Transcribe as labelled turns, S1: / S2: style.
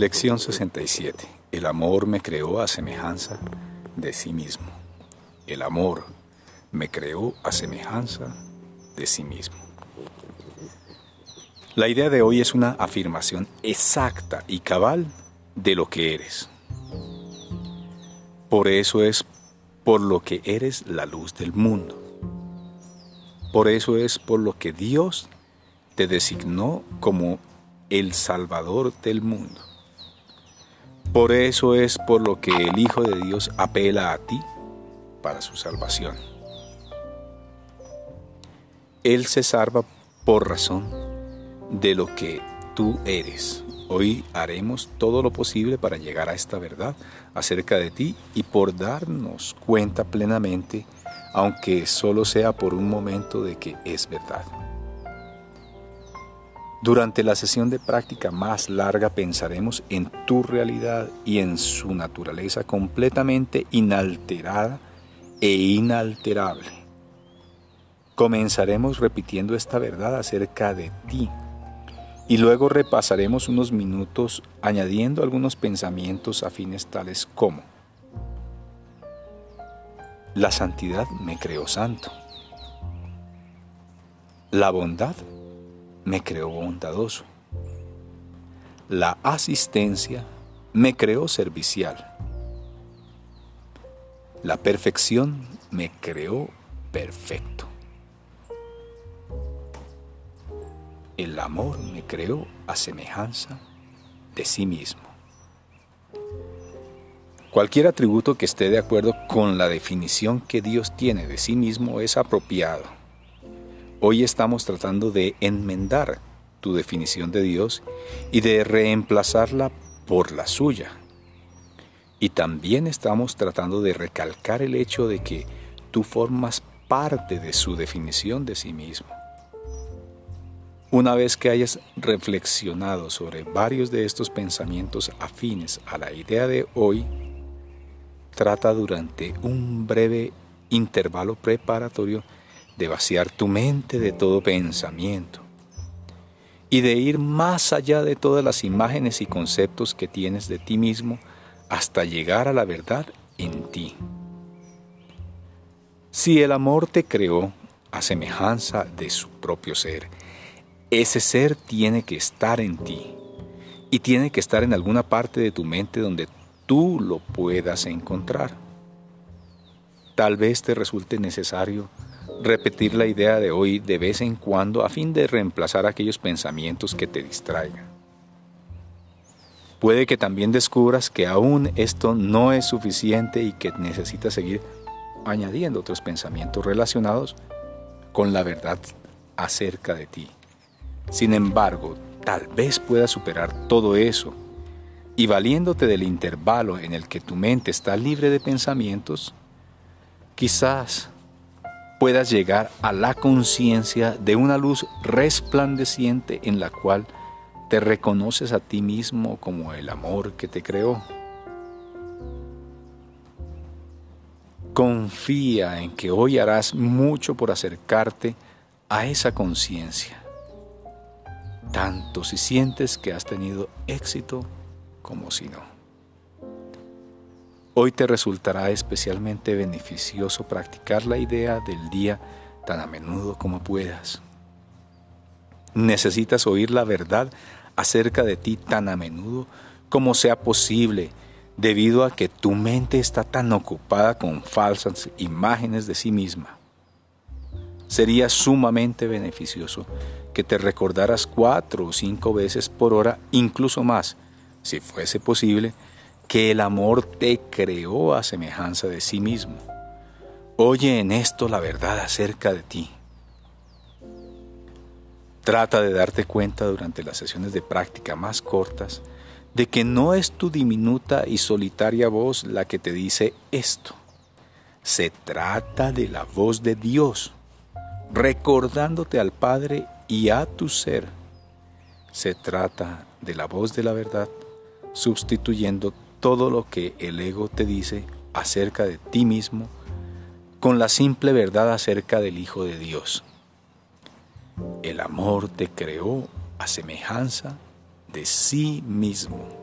S1: Lección 67. El amor me creó a semejanza de sí mismo. El amor me creó a semejanza de sí mismo. La idea de hoy es una afirmación exacta y cabal de lo que eres. Por eso es por lo que eres la luz del mundo. Por eso es por lo que Dios te designó como el Salvador del mundo. Por eso es por lo que el Hijo de Dios apela a ti para su salvación. Él se salva por razón de lo que tú eres. Hoy haremos todo lo posible para llegar a esta verdad acerca de ti y por darnos cuenta plenamente, aunque solo sea por un momento, de que es verdad. Durante la sesión de práctica más larga pensaremos en tu realidad y en su naturaleza completamente inalterada e inalterable. Comenzaremos repitiendo esta verdad acerca de ti y luego repasaremos unos minutos añadiendo algunos pensamientos afines tales como la santidad me creó santo. La bondad me creó bondadoso. La asistencia me creó servicial. La perfección me creó perfecto. El amor me creó a semejanza de sí mismo. Cualquier atributo que esté de acuerdo con la definición que Dios tiene de sí mismo es apropiado Hoy estamos tratando de enmendar tu definición de Dios y de reemplazarla por la suya. Y también estamos tratando de recalcar el hecho de que tú formas parte de su definición de sí mismo. Una vez que hayas reflexionado sobre varios de estos pensamientos afines a la idea de hoy, trata durante un breve intervalo preparatorio de vaciar tu mente de todo pensamiento y de ir más allá de todas las imágenes y conceptos que tienes de ti mismo hasta llegar a la verdad en ti. Si el amor te creó a semejanza de su propio ser, ese ser tiene que estar en ti y tiene que estar en alguna parte de tu mente donde tú lo puedas encontrar. Tal vez te resulte necesario repetir la idea de hoy de vez en cuando a fin de reemplazar aquellos pensamientos que te distraigan. Puede que también descubras que aún esto no es suficiente y que necesitas seguir añadiendo otros pensamientos relacionados con la verdad acerca de ti. Sin embargo, tal vez puedas superar todo eso y valiéndote del intervalo en el que tu mente está libre de pensamientos, quizás puedas llegar a la conciencia de una luz resplandeciente en la cual te reconoces a ti mismo como el amor que te creó. Confía en que hoy harás mucho por acercarte a esa conciencia, tanto si sientes que has tenido éxito como si no. Hoy te resultará especialmente beneficioso practicar la idea del día tan a menudo como puedas. Necesitas oír la verdad acerca de ti tan a menudo como sea posible, debido a que tu mente está tan ocupada con falsas imágenes de sí misma. Sería sumamente beneficioso que te recordaras cuatro o cinco veces por hora, incluso más, si fuese posible, que el amor te creó a semejanza de sí mismo. Oye en esto la verdad acerca de ti. Trata de darte cuenta durante las sesiones de práctica más cortas de que no es tu diminuta y solitaria voz la que te dice esto. Se trata de la voz de Dios, recordándote al Padre y a tu ser. Se trata de la voz de la verdad, sustituyendo todo lo que el ego te dice acerca de ti mismo con la simple verdad acerca del Hijo de Dios. El amor te creó a semejanza de sí mismo.